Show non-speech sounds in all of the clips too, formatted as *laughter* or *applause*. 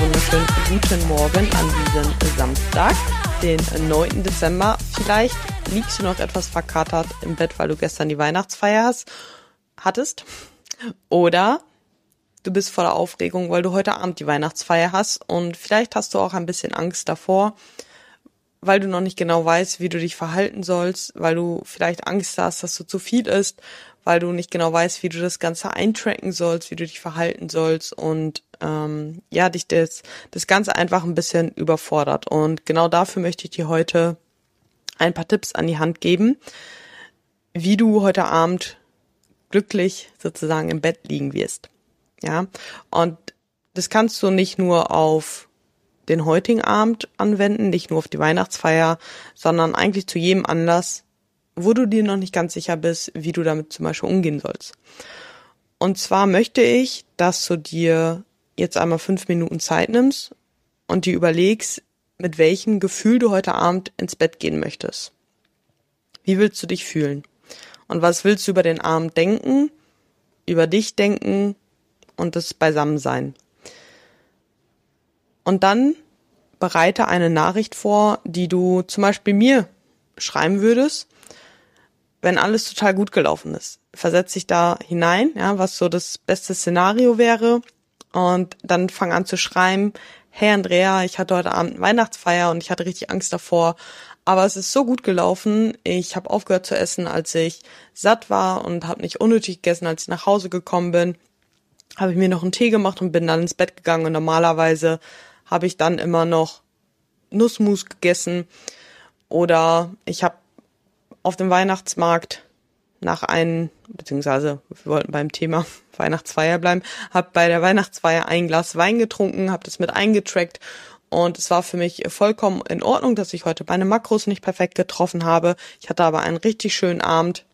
wunderschönen guten Morgen an diesem Samstag, den 9. Dezember. Vielleicht liegst du noch etwas verkatert im Bett, weil du gestern die Weihnachtsfeier hast, hattest. Oder du bist voller Aufregung, weil du heute Abend die Weihnachtsfeier hast und vielleicht hast du auch ein bisschen Angst davor, weil du noch nicht genau weißt, wie du dich verhalten sollst, weil du vielleicht Angst hast, dass du zu viel isst, weil du nicht genau weißt, wie du das Ganze eintracken sollst, wie du dich verhalten sollst und ähm, ja, dich das, das Ganze einfach ein bisschen überfordert. Und genau dafür möchte ich dir heute ein paar Tipps an die Hand geben, wie du heute Abend glücklich sozusagen im Bett liegen wirst. Ja, und das kannst du nicht nur auf den heutigen Abend anwenden, nicht nur auf die Weihnachtsfeier, sondern eigentlich zu jedem Anlass, wo du dir noch nicht ganz sicher bist, wie du damit zum Beispiel umgehen sollst. Und zwar möchte ich, dass du dir jetzt einmal fünf Minuten Zeit nimmst und dir überlegst, mit welchem Gefühl du heute Abend ins Bett gehen möchtest. Wie willst du dich fühlen? Und was willst du über den Abend denken, über dich denken und das Beisammensein? Und dann bereite eine Nachricht vor, die du zum Beispiel mir schreiben würdest, wenn alles total gut gelaufen ist. Versetz dich da hinein, ja, was so das beste Szenario wäre und dann fang an zu schreiben, hey Andrea, ich hatte heute Abend Weihnachtsfeier und ich hatte richtig Angst davor, aber es ist so gut gelaufen. Ich habe aufgehört zu essen, als ich satt war und habe nicht unnötig gegessen, als ich nach Hause gekommen bin. Habe ich mir noch einen Tee gemacht und bin dann ins Bett gegangen und normalerweise habe ich dann immer noch Nussmus gegessen oder ich habe auf dem Weihnachtsmarkt nach einem, beziehungsweise wir wollten beim Thema *laughs* Weihnachtsfeier bleiben, habe bei der Weihnachtsfeier ein Glas Wein getrunken, habe das mit eingetrackt und es war für mich vollkommen in Ordnung, dass ich heute meine Makros nicht perfekt getroffen habe. Ich hatte aber einen richtig schönen Abend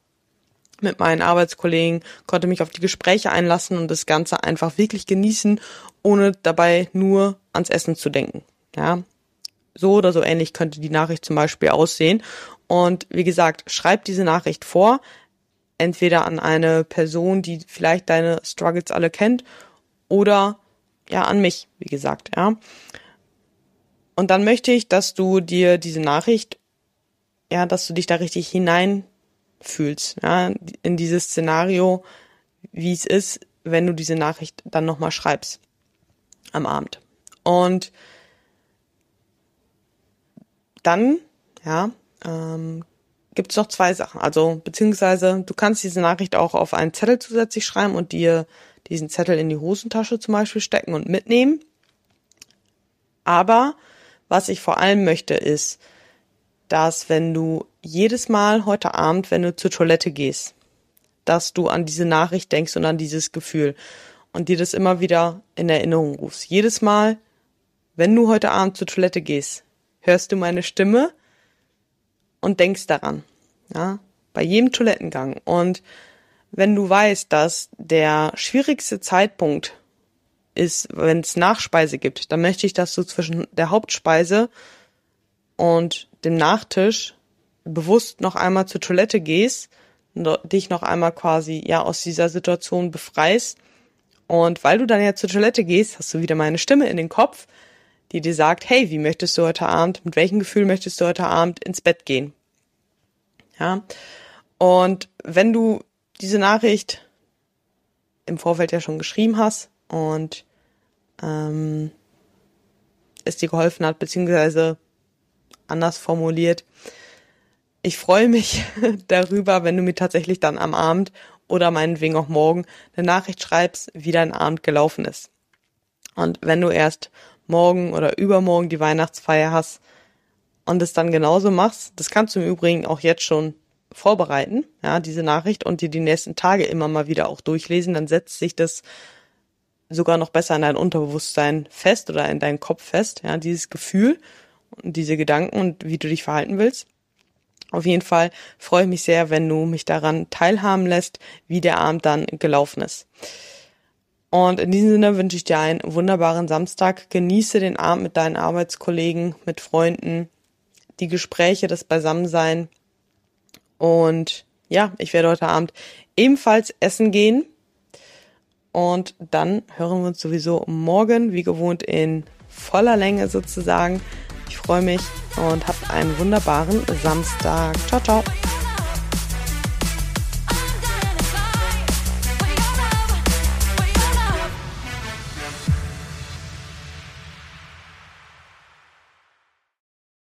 mit meinen Arbeitskollegen, konnte mich auf die Gespräche einlassen und das Ganze einfach wirklich genießen, ohne dabei nur ans Essen zu denken. Ja, so oder so ähnlich könnte die Nachricht zum Beispiel aussehen. Und wie gesagt, schreib diese Nachricht vor, entweder an eine Person, die vielleicht deine Struggles alle kennt, oder ja an mich, wie gesagt, ja. Und dann möchte ich, dass du dir diese Nachricht, ja, dass du dich da richtig hineinfühlst, ja, in dieses Szenario, wie es ist, wenn du diese Nachricht dann nochmal schreibst am Abend. Und dann, ja, ähm, gibt es noch zwei Sachen. Also, beziehungsweise du kannst diese Nachricht auch auf einen Zettel zusätzlich schreiben und dir diesen Zettel in die Hosentasche zum Beispiel stecken und mitnehmen. Aber was ich vor allem möchte, ist, dass wenn du jedes Mal heute Abend, wenn du zur Toilette gehst, dass du an diese Nachricht denkst und an dieses Gefühl und dir das immer wieder in Erinnerung rufst. Jedes Mal, wenn du heute Abend zur Toilette gehst, hörst du meine Stimme und denkst daran. Ja, bei jedem Toilettengang. Und wenn du weißt, dass der schwierigste Zeitpunkt ist, wenn es Nachspeise gibt, dann möchte ich, dass du zwischen der Hauptspeise und dem Nachtisch bewusst noch einmal zur Toilette gehst, dich noch einmal quasi ja aus dieser Situation befreist. Und weil du dann ja zur Toilette gehst, hast du wieder meine Stimme in den Kopf, die dir sagt, hey, wie möchtest du heute Abend, mit welchem Gefühl möchtest du heute Abend ins Bett gehen? Ja. Und wenn du diese Nachricht im Vorfeld ja schon geschrieben hast und ähm, es dir geholfen hat, beziehungsweise anders formuliert, ich freue mich *laughs* darüber, wenn du mir tatsächlich dann am Abend oder meinetwegen auch morgen eine Nachricht schreibst, wie dein Abend gelaufen ist. Und wenn du erst morgen oder übermorgen die Weihnachtsfeier hast und es dann genauso machst, das kannst du im Übrigen auch jetzt schon vorbereiten, ja, diese Nachricht und dir die nächsten Tage immer mal wieder auch durchlesen, dann setzt sich das sogar noch besser in dein Unterbewusstsein fest oder in deinen Kopf fest, ja, dieses Gefühl und diese Gedanken und wie du dich verhalten willst. Auf jeden Fall freue ich mich sehr, wenn du mich daran teilhaben lässt, wie der Abend dann gelaufen ist. Und in diesem Sinne wünsche ich dir einen wunderbaren Samstag. Genieße den Abend mit deinen Arbeitskollegen, mit Freunden, die Gespräche, das Beisammensein. Und ja, ich werde heute Abend ebenfalls essen gehen. Und dann hören wir uns sowieso morgen, wie gewohnt, in voller Länge sozusagen. Ich freue mich und habt einen wunderbaren Samstag. Ciao, ciao.